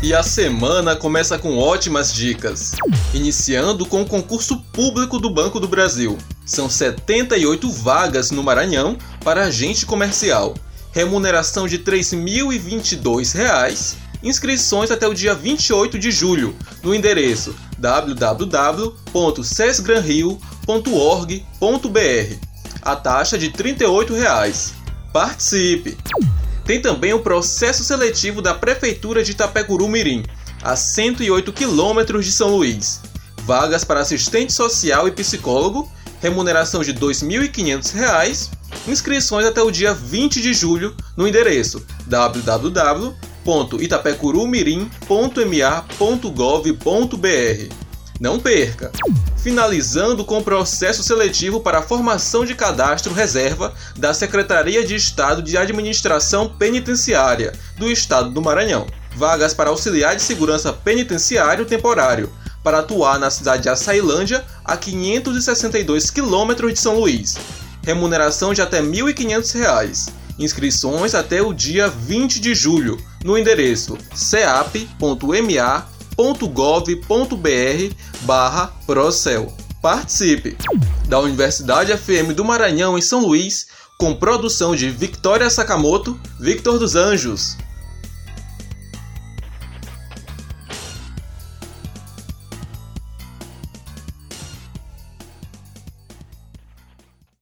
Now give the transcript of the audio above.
E a semana começa com ótimas dicas. Iniciando com o concurso público do Banco do Brasil. São 78 vagas no Maranhão para agente comercial. Remuneração de R$ 3.022. Inscrições até o dia 28 de julho no endereço www.sesgranrio.org.br. A taxa de 38 reais. Participe! Tem também o processo seletivo da Prefeitura de Itapecuru Mirim, a 108 quilômetros de São Luís. Vagas para assistente social e psicólogo, remuneração de R$ 2.500, inscrições até o dia 20 de julho no endereço www.itapecurumirim.ma.gov.br. Não perca! finalizando com o processo seletivo para a formação de cadastro reserva da Secretaria de Estado de Administração Penitenciária do Estado do Maranhão. Vagas para auxiliar de segurança penitenciário temporário, para atuar na cidade de Açailândia, a 562 quilômetros de São Luís. Remuneração de até R$ 1.500. Inscrições até o dia 20 de julho, no endereço ceap.ma www.gov.br barra Procel. Participe! Da Universidade FM do Maranhão em São Luís, com produção de Victoria Sakamoto, Victor dos Anjos.